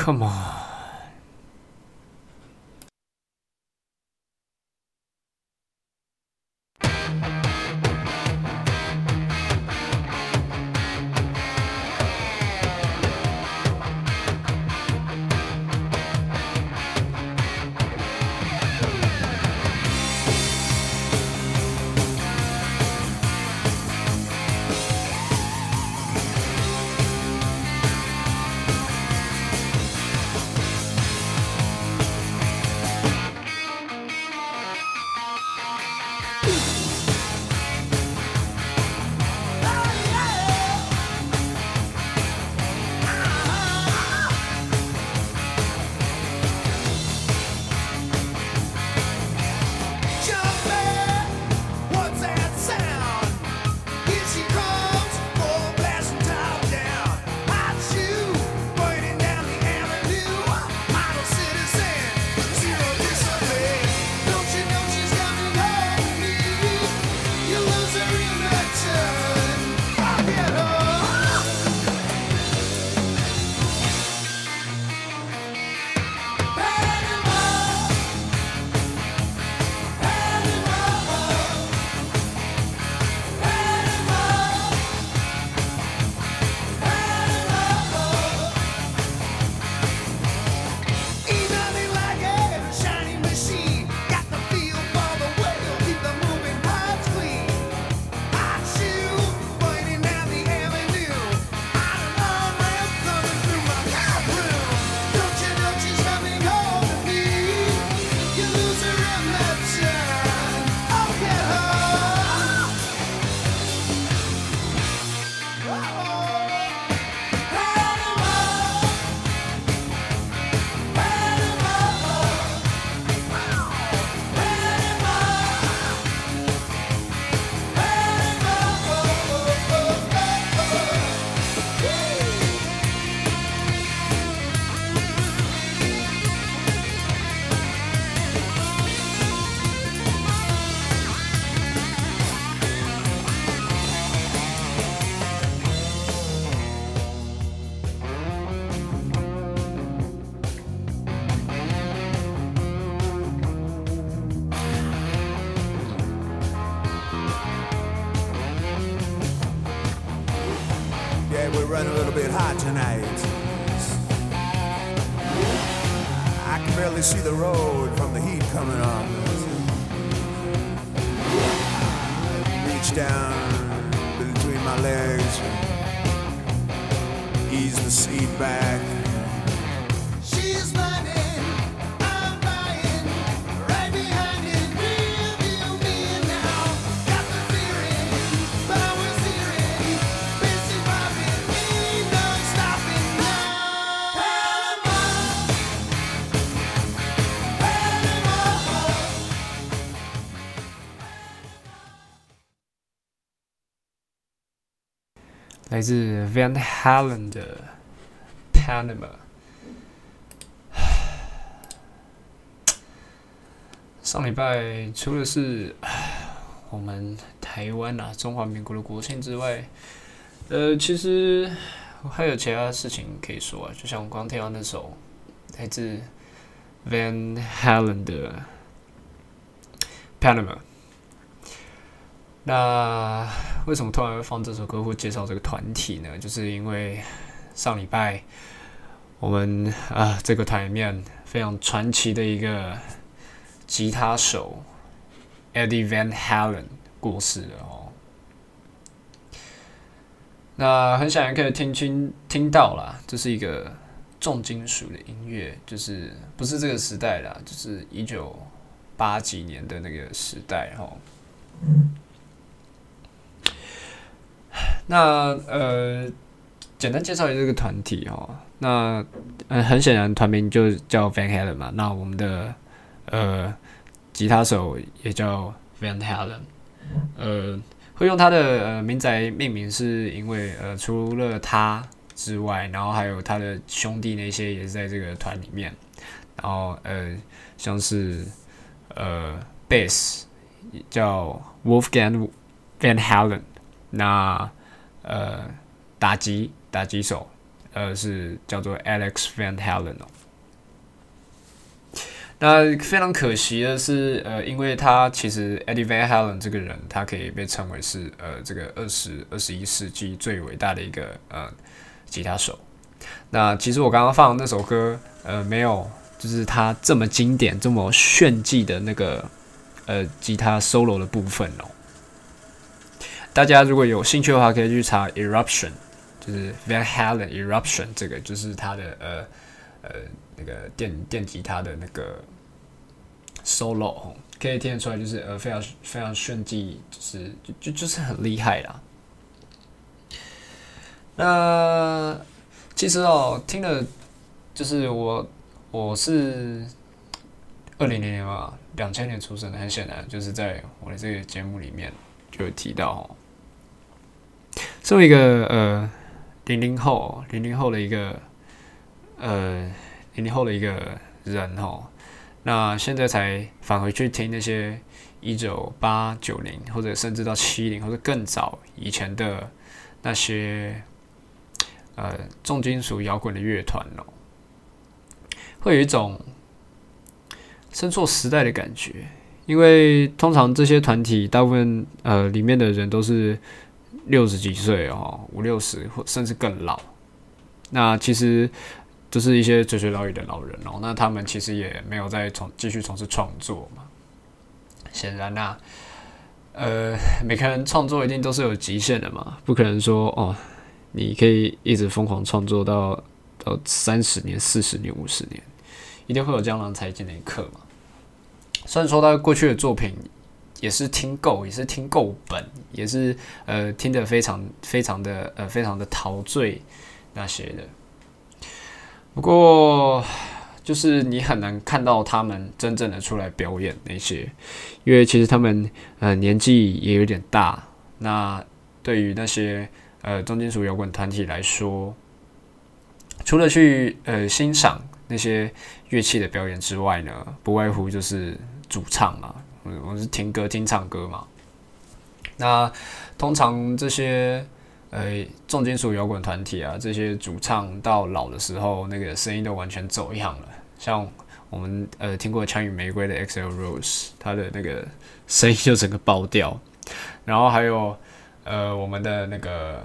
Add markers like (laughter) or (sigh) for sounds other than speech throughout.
Come on。night. I can barely see the road from the heat coming on. Reach down between my legs, ease the seat back. 来自 Van Halen 的 Panama。(sighs) 上礼拜除了是 (sighs) 我们台湾啊中华民国的国庆之外，呃，其实我还有其他事情可以说啊。就像我刚听到那首来自 Van Halen 的 Panama。那为什么突然会放这首歌或介绍这个团体呢？就是因为上礼拜我们啊这个团里面非常传奇的一个吉他手 Eddie Van Halen 过世了哦。那很显然可以听清听到了，这是一个重金属的音乐，就是不是这个时代啦，就是一九八几年的那个时代哈。那呃，简单介绍一下这个团体哦。那呃，很显然团名就叫 Van Halen 嘛。那我们的呃吉他手也叫 Van Halen。呃，会用他的呃名仔命名，是因为呃除了他之外，然后还有他的兄弟那些也是在这个团里面。然后呃，像是呃 Bass 叫 Wolfgang Van Halen。那呃，打击打击手，呃是叫做 Alex Van Halen 哦。那非常可惜的是，呃，因为他其实 Eddie Van Halen 这个人，他可以被称为是呃这个二十二十一世纪最伟大的一个呃吉他手。那其实我刚刚放的那首歌，呃，没有就是他这么经典、这么炫技的那个呃吉他 solo 的部分哦。大家如果有兴趣的话，可以去查 Eruption，就是 Van Halen Eruption 这个就是他的呃呃那个电电吉他的那个 solo，可以听得出来，就是呃非常非常炫技，就是就就就是很厉害啦。那其实哦，听了就是我我是二零零年吧，两千年出生的，很显然就是在我的这个节目里面就有提到哦。作为一个呃零零后，零零后的一个呃零零后的一个人哦，那现在才返回去听那些一九八九零或者甚至到七零或者更早以前的那些呃重金属摇滚的乐团哦，会有一种生错时代的感觉，因为通常这些团体大部分呃里面的人都是。六十几岁哦，五六十或甚至更老，那其实都是一些垂垂老矣的老人哦。那他们其实也没有再从继续从事创作嘛。显然呐，呃，每个人创作一定都是有极限的嘛，不可能说哦，你可以一直疯狂创作到到三十年、四十年、五十年，一定会有江郎才尽的一刻嘛。虽然说他过去的作品。也是听够，也是听够本，也是呃听得非常非常的呃非常的陶醉那些的。不过就是你很难看到他们真正的出来表演那些，因为其实他们呃年纪也有点大。那对于那些呃重金属摇滚团体来说，除了去呃欣赏那些乐器的表演之外呢，不外乎就是主唱嘛。我是听歌听唱歌嘛。那通常这些呃重金属摇滚团体啊，这些主唱到老的时候，那个声音都完全走样了。像我们呃听过《枪与玫瑰》的 X L Rose，他的那个声音就整个爆掉。然后还有呃我们的那个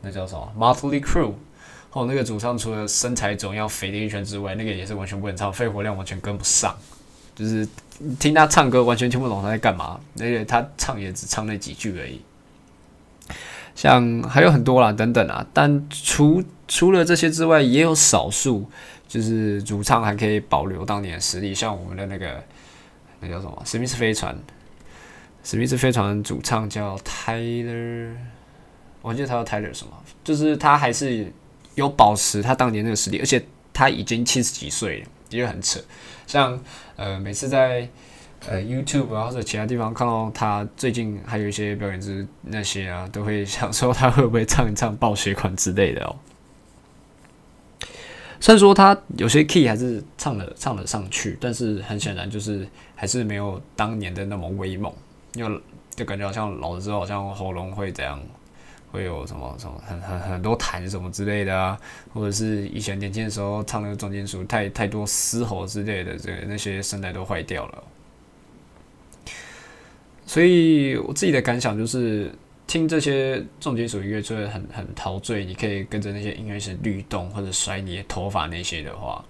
那叫什么 Motley Crue，哦那个主唱除了身材总要肥的一圈之外，那个也是完全不能唱，肺活量完全跟不上，就是。听他唱歌完全听不懂他在干嘛，而且他唱也只唱那几句而已。像还有很多啦，等等啊，但除除了这些之外，也有少数就是主唱还可以保留当年的实力，像我们的那个那叫什么？史密斯飞船，史密斯飞船主唱叫 Tyler，我记得他叫 Tyler 什么，就是他还是有保持他当年那个实力，而且他已经七十几岁了，也很扯。像呃，每次在呃 YouTube 啊或者其他地方看到他最近还有一些表演之那些啊，都会想说他会不会唱一唱爆血款之类的哦。虽然说他有些 key 还是唱了唱了上去，但是很显然就是还是没有当年的那么威猛，因为就感觉好像老了之后好像喉咙会怎样。会有什么什么很很很多痰什么之类的啊，或者是以前年轻的时候唱那个重金属太太多嘶吼之类的，这那些声带都坏掉了。所以我自己的感想就是，听这些重金属音乐就会很很陶醉，你可以跟着那些音乐是律动或者甩你的头发那些的话，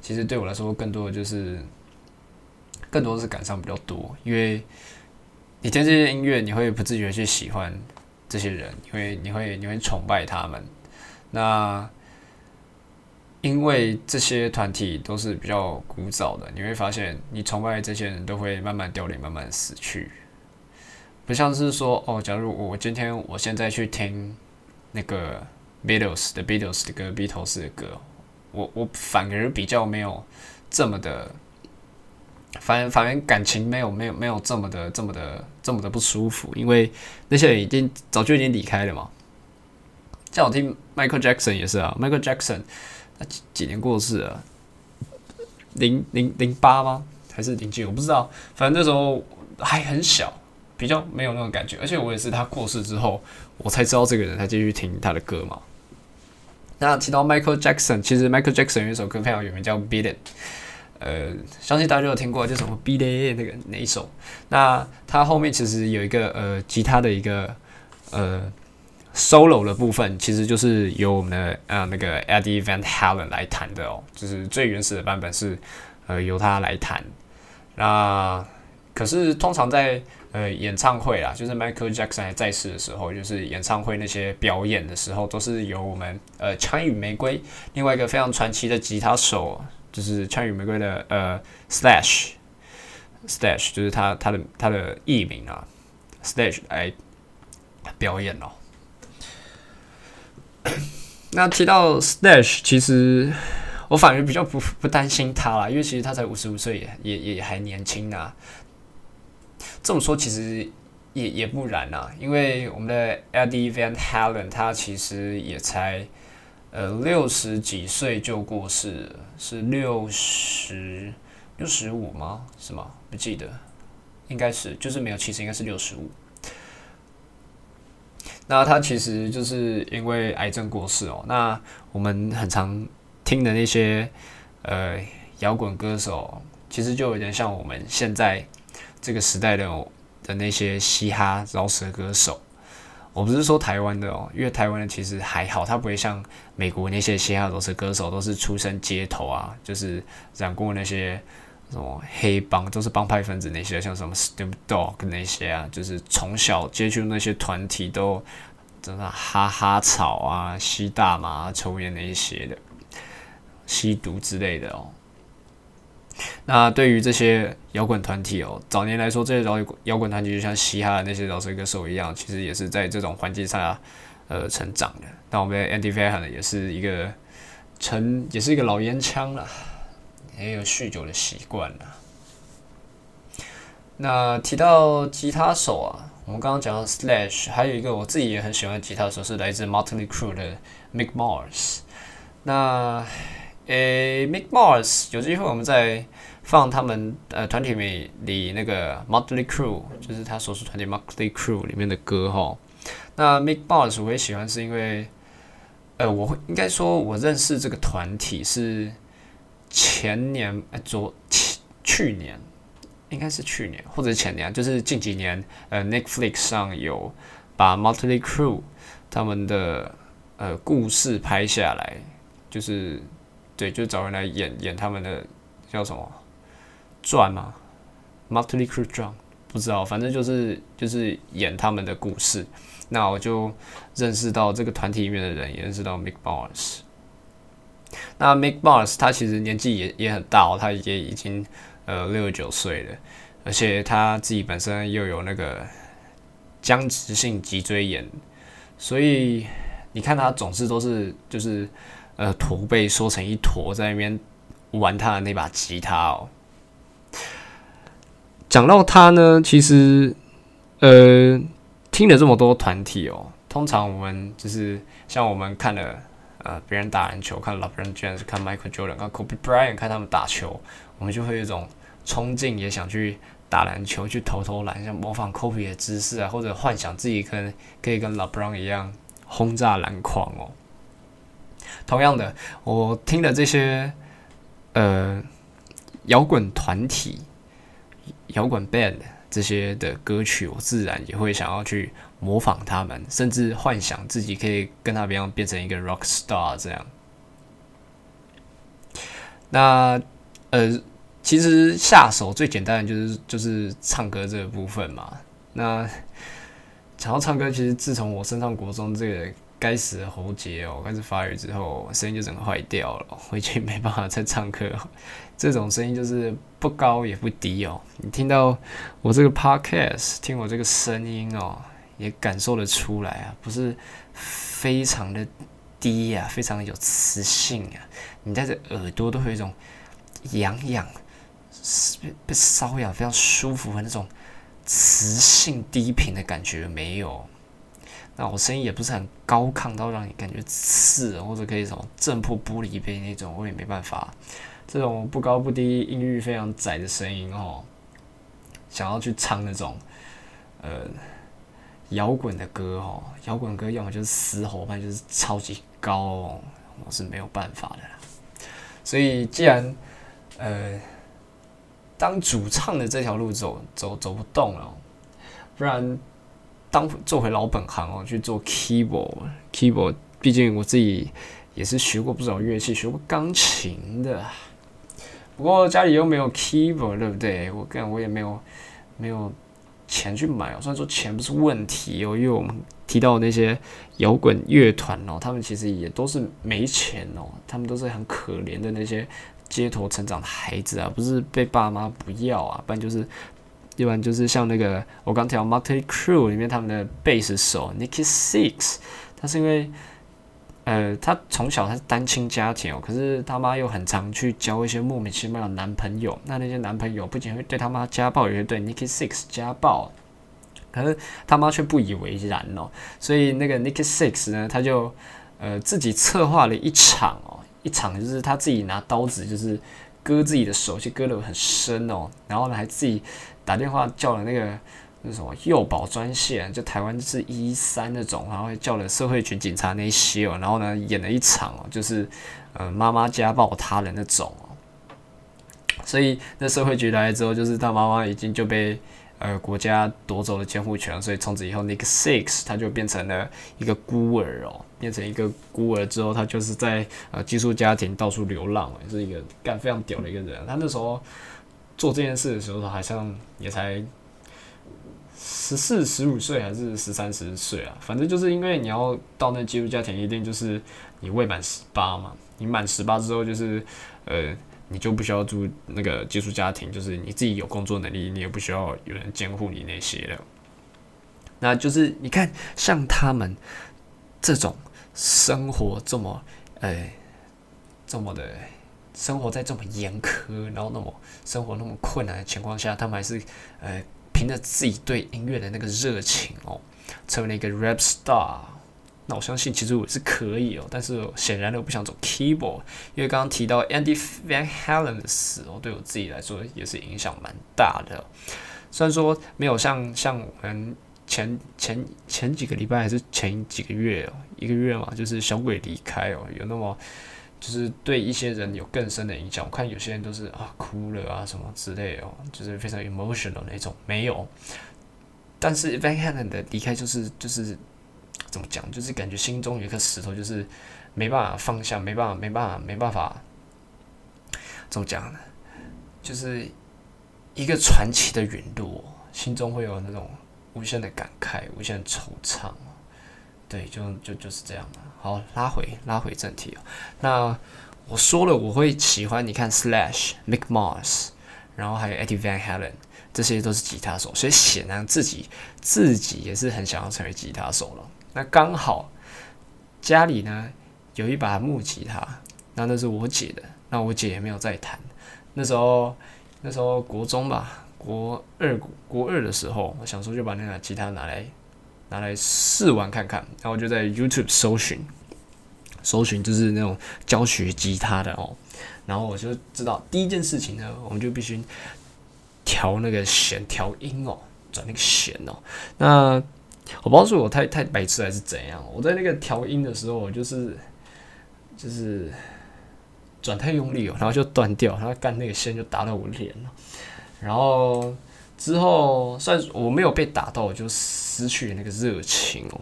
其实对我来说更多的就是更多的是感伤比较多，因为你听这些音乐，你会不自觉去喜欢。这些人，因为你会你会崇拜他们，那因为这些团体都是比较古早的，你会发现你崇拜这些人都会慢慢凋零，慢慢死去。不像是说哦，假如我今天我现在去听那个 Beatles 的 Beatles 的歌，Beatles 的歌，我我反而比较没有这么的。反反正感情没有没有没有这么的这么的这么的不舒服，因为那些人已经早就已经离开了嘛。像我听 Michael Jackson 也是啊，Michael Jackson 他几几年过世了？零零零八吗？还是零几？我不知道。反正那时候还很小，比较没有那种感觉。而且我也是他过世之后，我才知道这个人，才继续听他的歌嘛。那提到 Michael Jackson，其实 Michael Jackson 有一首歌非常有名，叫《Beat It》。呃，相信大家都有听过，就什么 Beat It 那个那一首。那它后面其实有一个呃吉他的一个呃 solo 的部分，其实就是由我们的呃那个 Eddie Van Halen 来弹的哦，就是最原始的版本是呃由他来弹。那可是通常在呃，演唱会啦，就是 Michael Jackson 还在世的时候，就是演唱会那些表演的时候，都是由我们呃枪与玫瑰另外一个非常传奇的吉他手，就是枪与玫瑰的呃 Slash，Slash 就是他他的他的艺名啊，Slash 来表演哦。(coughs) 那提到 Slash，其实我反而比较不不担心他啦，因为其实他才五十五岁，也也也还年轻啊。这么说其实也也不然呐，因为我们的 Eddie Van Halen 他其实也才呃六十几岁就过世了，是六十六十五吗？是吗？不记得，应该是就是没有七十，应该是六十五。那他其实就是因为癌症过世哦。那我们很常听的那些呃摇滚歌手，其实就有点像我们现在。这个时代的的那些嘻哈饶舌歌手，我不是说台湾的哦，因为台湾的其实还好，他不会像美国那些嘻哈饶舌歌手都是出身街头啊，就是染过那些什么黑帮，都是帮派分子那些，像什么 Snoop Dogg 那些啊，就是从小接触那些团体都真的哈哈草啊，吸大麻、抽烟那一些的，吸毒之类的哦。那对于这些摇滚团体哦，早年来说，这些摇滚摇滚团体就像嘻哈的那些饶舌歌手一样，其实也是在这种环境下呃成长的。那我们的 Andy Van Halen 也是一个成，也是一个老烟枪了，也有酗酒的习惯了。那提到吉他手啊，我们刚刚讲到 Slash，还有一个我自己也很喜欢的吉他手是来自 Motley Crue 的 Mick Mars。那诶，Mick Mars，有机会我们再放他们呃团体里里那个 Motley Crew，就是他所属团体 Motley Crew 里面的歌哈。那 Mick Mars 我也喜欢，是因为呃，我会应该说我认识这个团体是前年哎，昨去年应该是去年或者前年，就是近几年呃 Netflix 上有把 Motley Crew 他们的呃故事拍下来，就是。对，就找人来演演他们的叫什么传吗？Motley Crue 传不知道，反正就是就是演他们的故事。那我就认识到这个团体里面的人，也认识到 Mick Mars。那 Mick Mars 他其实年纪也也很大哦，他也已经呃六十九岁了，而且他自己本身又有那个僵直性脊椎炎，所以你看他总是都是就是。呃，驼背缩成一坨，在那边玩他的那把吉他哦。讲到他呢，其实呃，听了这么多团体哦，通常我们就是像我们看了呃别人打篮球，看 LeBron James，看 Michael Jordan，看 Kobe Bryant，看他们打球，我们就会有一种冲劲，也想去打篮球，去投投篮，像模仿 Kobe 的姿势啊，或者幻想自己可能可以跟 LeBron 一样轰炸篮筐哦。同样的，我听了这些呃摇滚团体、摇滚 band 这些的歌曲，我自然也会想要去模仿他们，甚至幻想自己可以跟他们一样变成一个 rock star 这样。那呃，其实下手最简单的就是就是唱歌这个部分嘛。那想要唱歌，其实自从我升上国中这个。该死的喉结哦，开始发育之后，声音就整个坏掉了，(laughs) 回去没办法再唱歌。这种声音就是不高也不低哦。你听到我这个 podcast，听我这个声音哦，也感受得出来啊，不是非常的低呀，非常的有磁性啊。你在这耳朵都会有一种痒痒、被被瘙痒、非常舒服的那种磁性低频的感觉，没有？那我声音也不是很高亢到让你感觉刺，或者可以什么震破玻璃杯那种，我也没办法。这种不高不低、音域非常窄的声音哦，想要去唱那种呃摇滚的歌哦，摇滚歌要么就是嘶吼，不然就是超级高，我是没有办法的。所以既然呃当主唱的这条路走走走不动了，不然当做回老本行哦，去做 keyboard keyboard。毕竟我自己也是学过不少乐器，学过钢琴的。不过家里又没有 keyboard，对不对？我跟我也没有没有钱去买哦。虽然说钱不是问题哦，因为我们提到那些摇滚乐团哦，他们其实也都是没钱哦，他们都是很可怜的那些街头成长的孩子啊，不是被爸妈不要啊，不然就是，一般就是像那个我刚提到 Motley Crue 里面他们的贝斯手 Nicky Six，他是因为。呃，他从小他是单亲家庭哦，可是他妈又很常去交一些莫名其妙的男朋友。那那些男朋友不仅会对他妈家暴，也会对 Nicky Six 家暴。可是他妈却不以为然哦。所以那个 Nicky Six 呢，他就呃自己策划了一场哦，一场就是他自己拿刀子就是割自己的手，就割得很深哦。然后呢，还自己打电话叫了那个。那什么幼保专线，就台湾是一三那种，然后叫了社会局警察那些哦，然后呢演了一场哦，就是呃妈妈家暴他人那种哦，所以那社会局来了之后，就是他妈妈已经就被呃国家夺走了监护权，所以从此以后那个 Six 他就变成了一个孤儿哦，变成一个孤儿之后，他就是在呃寄宿家庭到处流浪，是一个干非常屌的一个人。他那时候做这件事的时候，好像也才。十四、十五岁还是十三、十岁啊？反正就是因为你要到那寄宿家庭，一定就是你未满十八嘛。你满十八之后，就是呃，你就不需要住那个寄宿家庭，就是你自己有工作能力，你也不需要有人监护你那些的。那就是你看，像他们这种生活这么呃这么的，生活在这么严苛，然后那么生活那么困难的情况下，他们还是呃。凭着自己对音乐的那个热情哦，成为了一个 rap star。那我相信其实我是可以哦，但是显然的我不想走 keyboard，因为刚刚提到 Andy Van Halen 的死哦，对我自己来说也是影响蛮大的。虽然说没有像像我们前前前几个礼拜还是前几个月哦，一个月嘛，就是小鬼离开哦，有那么。就是对一些人有更深的影响。我看有些人都是啊哭了啊什么之类哦，就是非常 emotional 那种。没有，但是 Van Halen 的离开就是就是怎么讲，就是感觉心中有一颗石头，就是没办法放下，没办法，没办法，没办法。怎么讲呢？就是一个传奇的陨落，心中会有那种无限的感慨，无限惆怅。对，就就就是这样的。好，拉回拉回正题哦。那我说了，我会喜欢你看 Slash、Mick Mars，然后还有 Eddie Van Halen，这些都是吉他手，所以显然自己自己也是很想要成为吉他手了。那刚好家里呢有一把木吉他，那那是我姐的，那我姐也没有在弹。那时候那时候国中吧，国二国二的时候，我想说就把那把吉他拿来。拿来试玩看看，然后我就在 YouTube 搜寻，搜寻就是那种教学吉他的哦，然后我就知道第一件事情呢，我们就必须调那个弦调音哦，转那个弦哦。那我不知道是我太太白痴还是怎样，我在那个调音的时候，我就是就是转太用力哦，然后就断掉，然后干那个线就打到我脸了，然后。之后，算我没有被打到，我就失去了那个热情哦。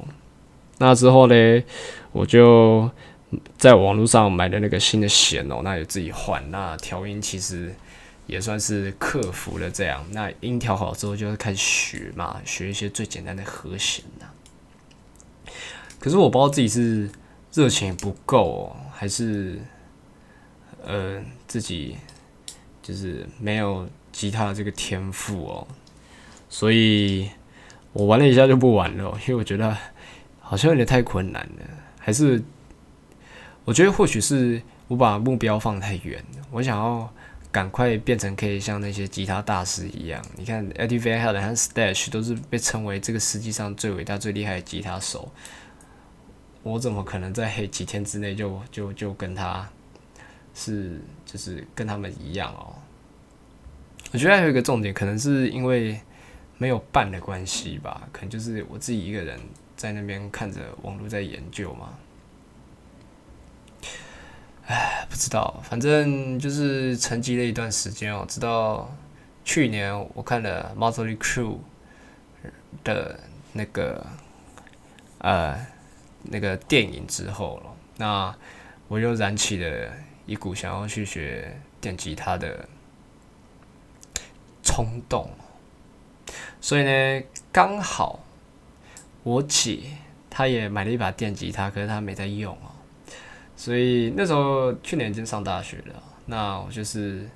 那之后呢，我就在网络上买了那个新的弦哦，那也自己换。那调音其实也算是克服了这样。那音调好之后，就开始学嘛，学一些最简单的和弦呐。可是我不知道自己是热情不够，哦，还是呃自己就是没有。吉他这个天赋哦，所以我玩了一下就不玩了，因为我觉得好像有点太困难了。还是我觉得或许是我把目标放太远了，我想要赶快变成可以像那些吉他大师一样。你看 e d i v a n 和 Stash 都是被称为这个世界上最伟大、最厉害的吉他手。我怎么可能在几天之内就就就跟他是就是跟他们一样哦？我觉得还有一个重点，可能是因为没有伴的关系吧，可能就是我自己一个人在那边看着网络在研究嘛。哎不知道，反正就是沉寂了一段时间哦。直到去年我看了 Motley Crew 的那个呃那个电影之后了，那我又燃起了一股想要去学电吉他的冲动。所以呢，刚好我姐她也买了一把电吉他，可是她没在用哦。所以那时候去年已经上大学了，那我就是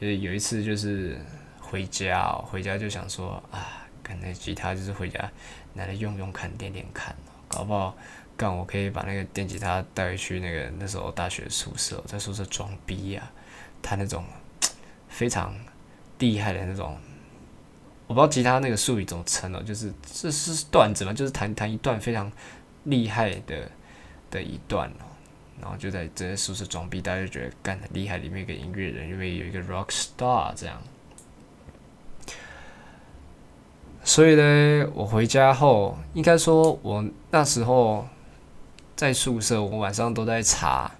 就是有一次就是回家，回家就想说啊，跟那吉他就是回家拿来用用看，练练看，搞不好干我可以把那个电吉他带回去那个那时候大学宿舍，在宿舍装逼呀，弹那种非常厉害的那种，我不知道吉他那个术语怎么称哦，就是这是段子嘛，就是弹弹一段非常厉害的的一段哦。然后就在这些宿舍装逼，大家就觉得干很厉害，里面一个音乐人，因为有一个 rock star 这样。所以呢，我回家后，应该说我那时候在宿舍，我晚上都在查，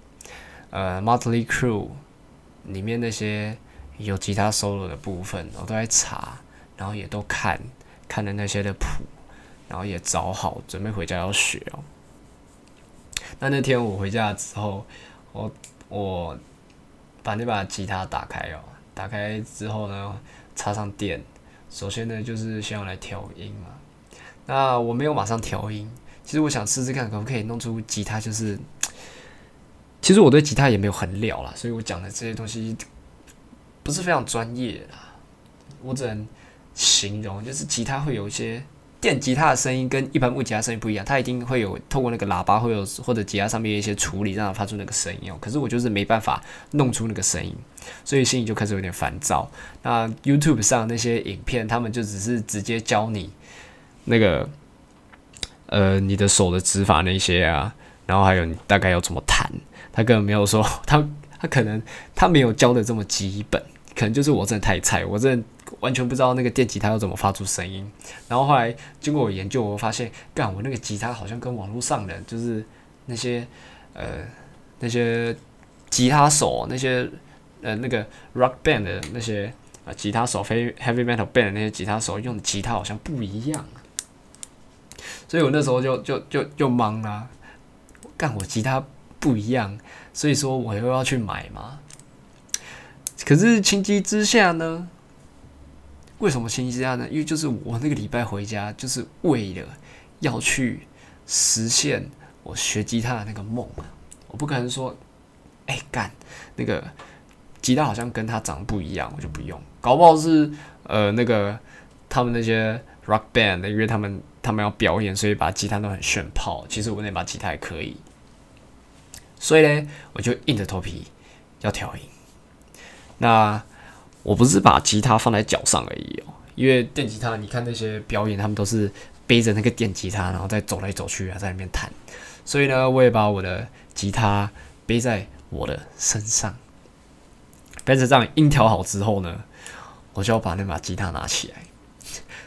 呃，Motley Crue 里面那些有吉他 solo 的部分，我都在查，然后也都看，看了那些的谱，然后也找好，准备回家要学哦。那那天我回家之后，我我把那把吉他打开哦，打开之后呢，插上电。首先呢，就是先要来调音嘛。那我没有马上调音，其实我想试试看，可不可以弄出吉他。就是，其实我对吉他也没有很了啦，所以我讲的这些东西不是非常专业啦。我只能形容，就是吉他会有一些。电吉他的声音跟一般木吉他声音不一样，它一定会有透过那个喇叭，会有或者吉他上面一些处理，让它发出那个声音哦。可是我就是没办法弄出那个声音，所以心里就开始有点烦躁。那 YouTube 上那些影片，他们就只是直接教你那个呃你的手的指法那些啊，然后还有你大概要怎么弹，他根本没有说他他可能他没有教的这么基本，可能就是我真的太菜，我真的。完全不知道那个电吉他要怎么发出声音，然后后来经过我研究，我发现，干我那个吉他好像跟网络上的就是那些呃那些吉他手那些呃那个 rock band 的那些啊吉他手非 heavy metal band 的那些吉他手用的吉他好像不一样，所以我那时候就就就就懵了，干我吉他不一样，所以说我又要去买嘛，可是情急之下呢。为什么情急之下呢？因为就是我那个礼拜回家，就是为了要去实现我学吉他的那个梦我不可能说，哎干，那个吉他好像跟他长得不一样，我就不用。搞不好是呃那个他们那些 rock band，因为他们他们要表演，所以把吉他都很炫炮。其实我那把吉他还可以，所以呢，我就硬着头皮要调音。那。我不是把吉他放在脚上而已哦，因为电吉他，你看那些表演，他们都是背着那个电吉他，然后再走来走去啊，在那边弹。所以呢，我也把我的吉他背在我的身上。背着这样音调好之后呢，我就要把那把吉他拿起来。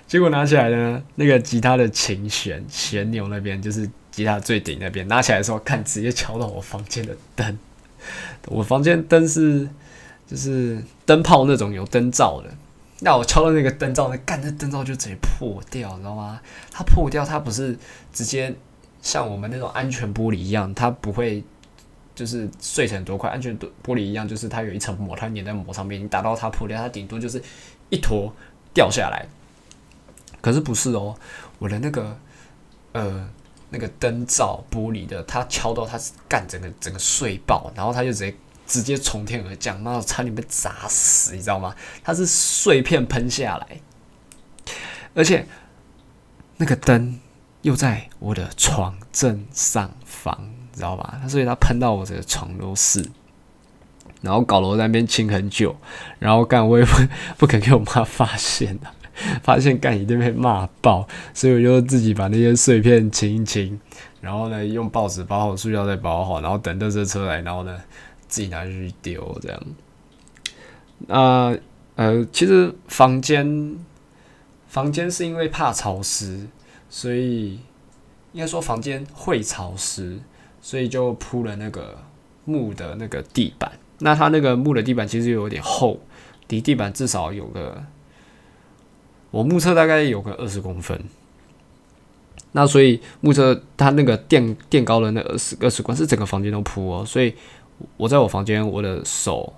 结果拿起来呢，那个吉他的琴弦弦钮那边，就是吉他最顶那边，拿起来的时候看，直接敲到我房间的灯。我房间灯是。就是灯泡那种有灯罩的，那我敲到那个灯罩，那干那灯罩就直接破掉，你知道吗？它破掉，它不是直接像我们那种安全玻璃一样，它不会就是碎成多块。安全玻玻璃一样，就是它有一层膜，它粘在膜上面，你打到它破掉，它顶多就是一坨掉下来。可是不是哦，我的那个呃那个灯罩玻璃的，它敲到它是干整个整个碎爆，然后它就直接。直接从天而降，妈的差点被砸死，你知道吗？它是碎片喷下来，而且那个灯又在我的床正上方，知道吧？所以它喷到我这个床都是，然后搞了我在那边清很久，然后干我也不不肯给我妈发现的，发现干一定被骂爆，所以我就自己把那些碎片清一清，然后呢用报纸包好，塑料袋包好，然后等这车来，然后呢。自己拿去丢，这样。那呃，其实房间房间是因为怕潮湿，所以应该说房间会潮湿，所以就铺了那个木的那个地板。那它那个木的地板其实有点厚，离地板至少有个，我目测大概有个二十公分。那所以目测它那个垫垫高的那二十二十公是整个房间都铺哦，所以我在我房间我的手，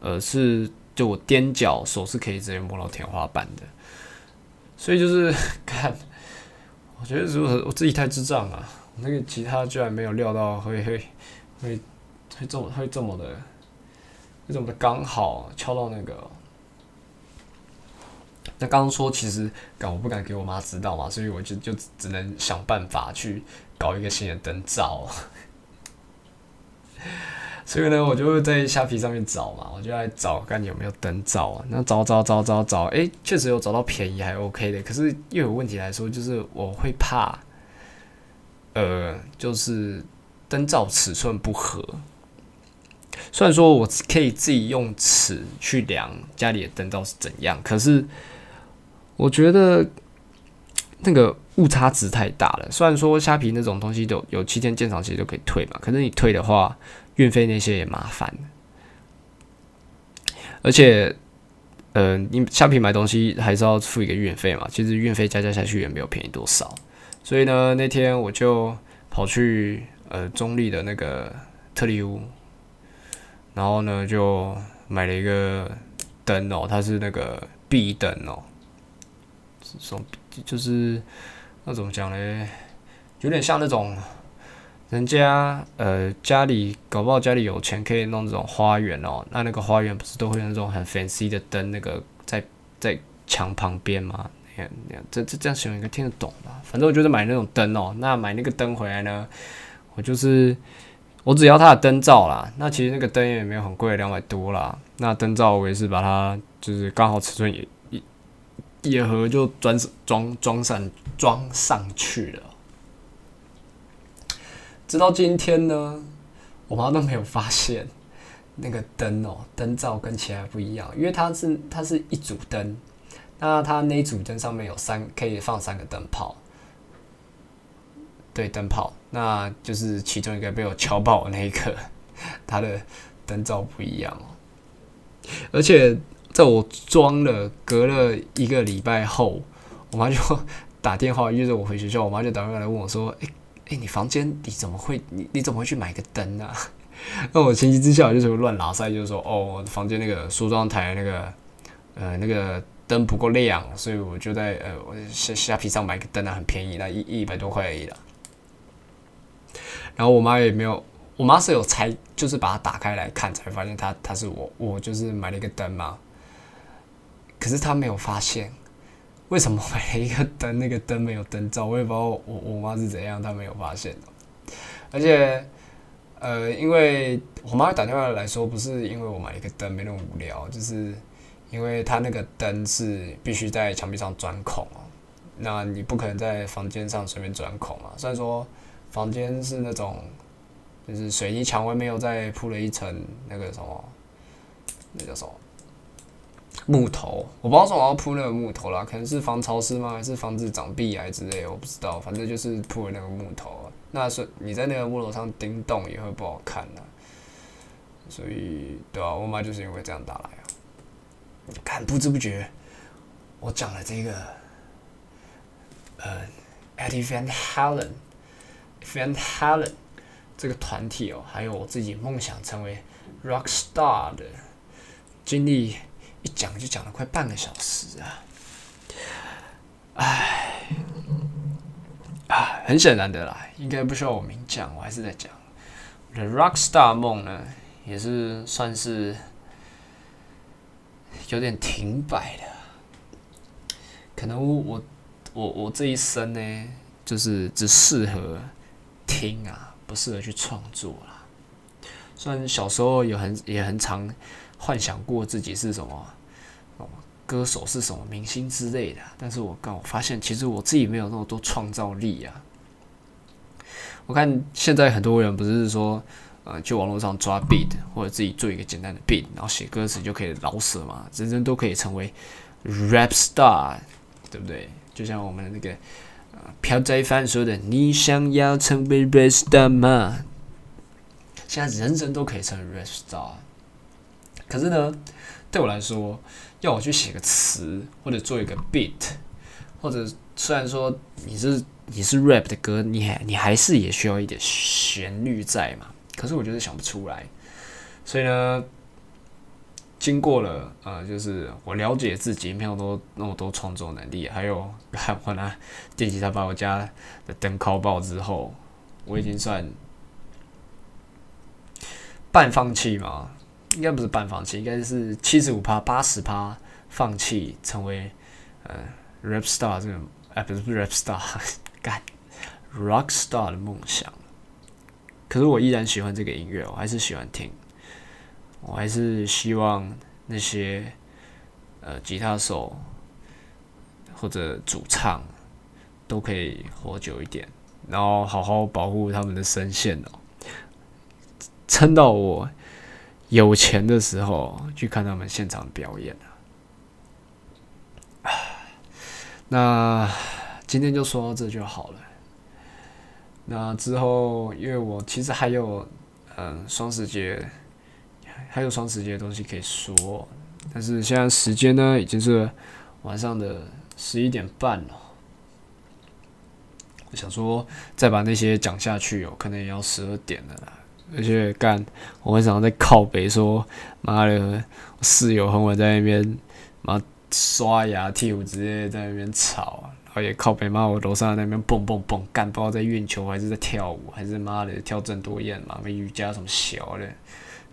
呃是就我踮脚手是可以直接摸到天花板的，所以就是 (laughs) 看，我觉得如果我自己太智障了，那个吉他居然没有料到会会会会这么会这么的，会这么的刚好敲到那个。那刚说其实敢我不敢给我妈知道嘛，所以我就就只能想办法去搞一个新的灯罩。所以呢，我就会在虾皮上面找嘛，我就来找看有没有灯罩啊。那找找找找找，哎，确实有找到便宜还 OK 的。可是又有问题来说，就是我会怕，呃，就是灯罩尺寸不合。虽然说我可以自己用尺去量家里的灯罩是怎样，可是。我觉得那个误差值太大了。虽然说虾皮那种东西都有七天鉴赏期就可以退嘛，可是你退的话，运费那些也麻烦。而且，呃，你虾皮买东西还是要付一个运费嘛。其实运费加加下去也没有便宜多少。所以呢，那天我就跑去呃中立的那个特利屋，然后呢就买了一个灯哦，它是那个壁灯哦。种就是那怎么讲嘞？有点像那种人家呃家里搞不好家里有钱可以弄这种花园哦。那那个花园不是都会有那种很 fancy 的灯，那个在在墙旁边吗？你看，这这这样形容应该听得懂吧？反正我就是买那种灯哦。那买那个灯回来呢，我就是我只要它的灯罩啦。那其实那个灯也没有很贵，两百多啦。那灯罩我也是把它就是刚好尺寸也。也盒就装装装上装上去了，直到今天呢，我妈都没有发现那个灯哦，灯罩跟其他不一样，因为它是它是一组灯，那它那一组灯上面有三可以放三个灯泡，对灯泡，那就是其中一个被我敲爆的那一个，(laughs) 它的灯罩不一样哦，而且。在我装了隔了一个礼拜后，我妈就 (laughs) 打电话约着我回学校。我妈就打电话来问我说：“哎哎，你房间你怎么会你你怎么会去买个灯啊？” (laughs) 那我情急之下就是乱拉塞，就是说：“哦，我的房间那个梳妆台那个呃那个灯不够亮，所以我就在呃我虾虾皮上买个灯啊，很便宜，那一一百多块而已啦。”然后我妈也没有，我妈是有拆，就是把它打开来看，才发现它它是我我就是买了一个灯嘛。可是他没有发现，为什么买了一个灯，那个灯没有灯罩？我也不知道我我妈是怎样，她没有发现的。而且，呃，因为我妈打电话来说，不是因为我买一个灯没那么无聊，就是因为她那个灯是必须在墙壁上钻孔哦。那你不可能在房间上随便钻孔啊。虽然说房间是那种，就是水泥墙外面又再铺了一层那个什么，那叫什么？木头，我不知道为什么要铺那个木头啦，可能是防潮湿吗？还是防止长壁癌之类？我不知道，反正就是铺了那个木头。那是你在那个木头上钉洞也会不好看的，所以对啊，我妈就是因为这样打来啊。看不知不觉，我讲了这个，呃，Eddie Van Halen，Van Halen 这个团体哦，还有我自己梦想成为 rock star 的经历。一讲就讲了快半个小时啊！唉，啊，很显然的啦，应该不需要我明讲，我还是在讲。我的 rock star 梦呢，也是算是有点停摆的。可能我我我这一生呢，就是只适合听啊，不适合去创作啦。虽然小时候有很也很常。幻想过自己是什么，歌手是什么明星之类的，但是我刚我发现，其实我自己没有那么多创造力啊。我看现在很多人不是说，呃，去网络上抓 beat，或者自己做一个简单的 beat，然后写歌词就可以老舍嘛，人人都可以成为 rap star，对不对？就像我们那个呃朴宰范说的：“你想要成为 rap star 吗？”现在人人都可以成为 rap star。可是呢，对我来说，要我去写个词，或者做一个 beat，或者虽然说你是你是 rap 的歌，你还你还是也需要一点旋律在嘛。可是我就是想不出来，所以呢。经过了呃，就是我了解自己没有多那么多创作能力，还有 (laughs) 我拿电吉他把我家的灯敲爆之后，我已经算半放弃嘛，应该不是半放弃，应该是七十五趴、八十趴放弃成为呃 rap star 这个哎不是不是 rap star (laughs) 干 rock star 的梦想。可是我依然喜欢这个音乐，我还是喜欢听。我还是希望那些呃吉他手或者主唱都可以活久一点，然后好好保护他们的声线哦，撑到我有钱的时候去看他们现场表演。那今天就说到这就好了。那之后，因为我其实还有嗯双十节。还有双十节的东西可以说，但是现在时间呢已经是晚上的十一点半了。我想说再把那些讲下去哦，可能也要十二点了啦。而且干，我很常在靠北说，妈的，室友很晚在那边，妈刷牙、剃胡直接在那边吵，然后也靠北骂我楼上那边蹦蹦蹦，干不知道在运球还是在跳舞，还是妈的跳郑多燕嘛，没瑜伽什么小的。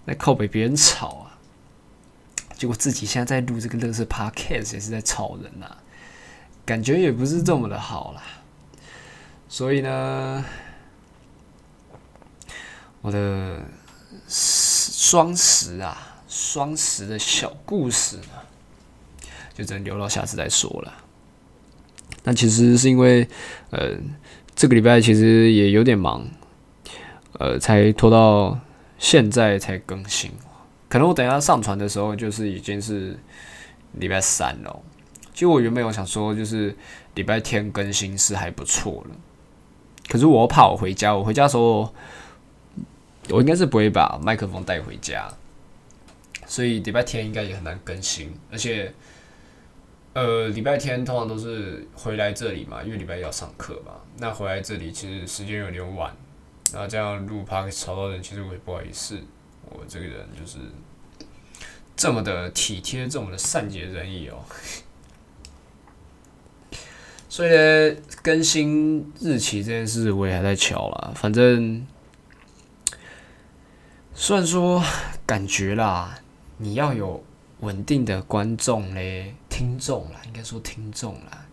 在靠北别人吵啊，结果自己现在在录这个乐视 podcast 也是在吵人呐，感觉也不是这么的好啦。所以呢，我的双十啊，双十的小故事呢，就只能留到下次再说了。那其实是因为，呃，这个礼拜其实也有点忙，呃，才拖到。现在才更新，可能我等下上传的时候就是已经是礼拜三了。其实我原本有想说，就是礼拜天更新是还不错了。可是我怕我回家，我回家的时候我应该是不会把麦克风带回家，所以礼拜天应该也很难更新。而且，呃，礼拜天通常都是回来这里嘛，因为礼拜一要上课嘛。那回来这里其实时间有点晚。然后这样录 p 吵到人，其实我也不好意思。我这个人就是这么的体贴，这么的善解人意哦。(laughs) 所以呢，更新日期这件事我也还在瞧啦。反正虽然说感觉啦，你要有稳定的观众嘞，听众啦，应该说听众啦，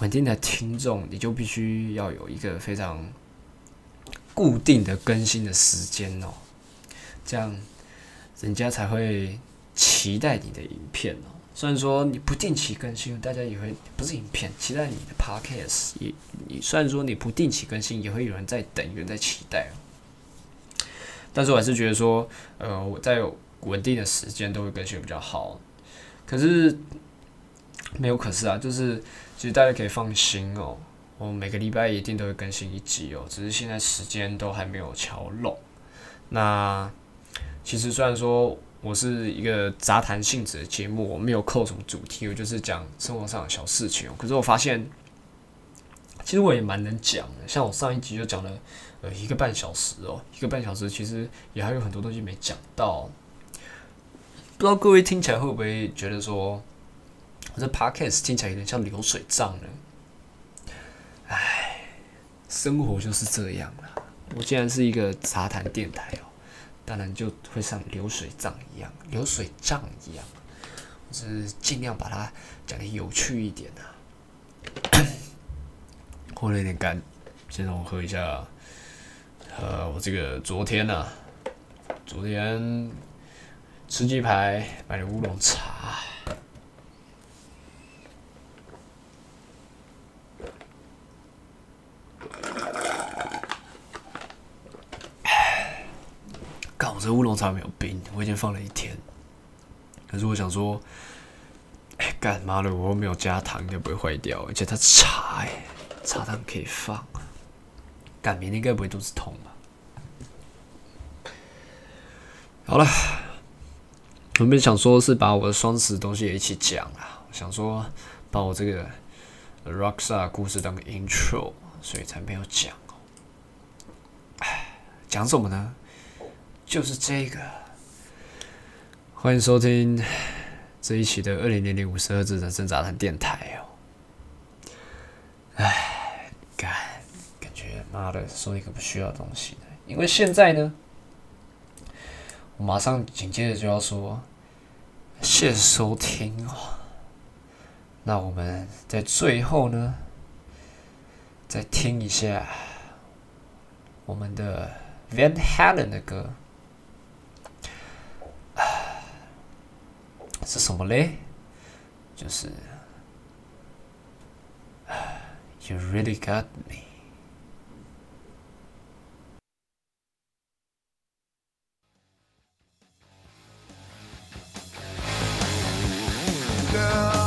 稳定的听众，你就必须要有一个非常。固定的更新的时间哦，这样人家才会期待你的影片哦。虽然说你不定期更新，大家也会不是影片，期待你的 podcast 也你虽然说你不定期更新，也会有人在等，有人在期待哦。但是我还是觉得说，呃，我在稳定的时间都会更新比较好。可是没有可是啊，就是其实大家可以放心哦。我每个礼拜一定都会更新一集哦，只是现在时间都还没有敲拢。那其实虽然说我是一个杂谈性质的节目，我没有扣什么主题，我就是讲生活上的小事情。可是我发现，其实我也蛮能讲的。像我上一集就讲了呃一个半小时哦，一个半小时其实也还有很多东西没讲到。不知道各位听起来会不会觉得说，我这 podcast 听起来有点像流水账呢？唉，生活就是这样了。我既然是一个杂谈电台哦，当然就会像流水账一样，流水账一样，我是尽量把它讲的有趣一点啊。(coughs) 喝了有点干，先让我喝一下。呃，我这个昨天呢，昨天吃鸡排买了乌龙茶。这乌龙茶没有冰，我已经放了一天。可是我想说，哎，干嘛的？我又没有加糖，应该不会坏掉。而且它茶，哎，茶汤可以放。干明天应该不会肚子痛吧？好了，我们想说是把我的双十东西也一起讲啊，想说把我这个 Rockstar 故事当个 intro，所以才没有讲。哎，讲什么呢？就是这个。欢迎收听这一期的二零零零五十二字人生杂谈电台哦。哎，妈的说一个不需要的东西的，因为现在呢。我马上紧接着就要说，谢谢收听哦。那我们在最后呢，再听一下我们的 Van Halen 的歌，(sighs) 是什么嘞？就是 (sighs) You really got me。girl.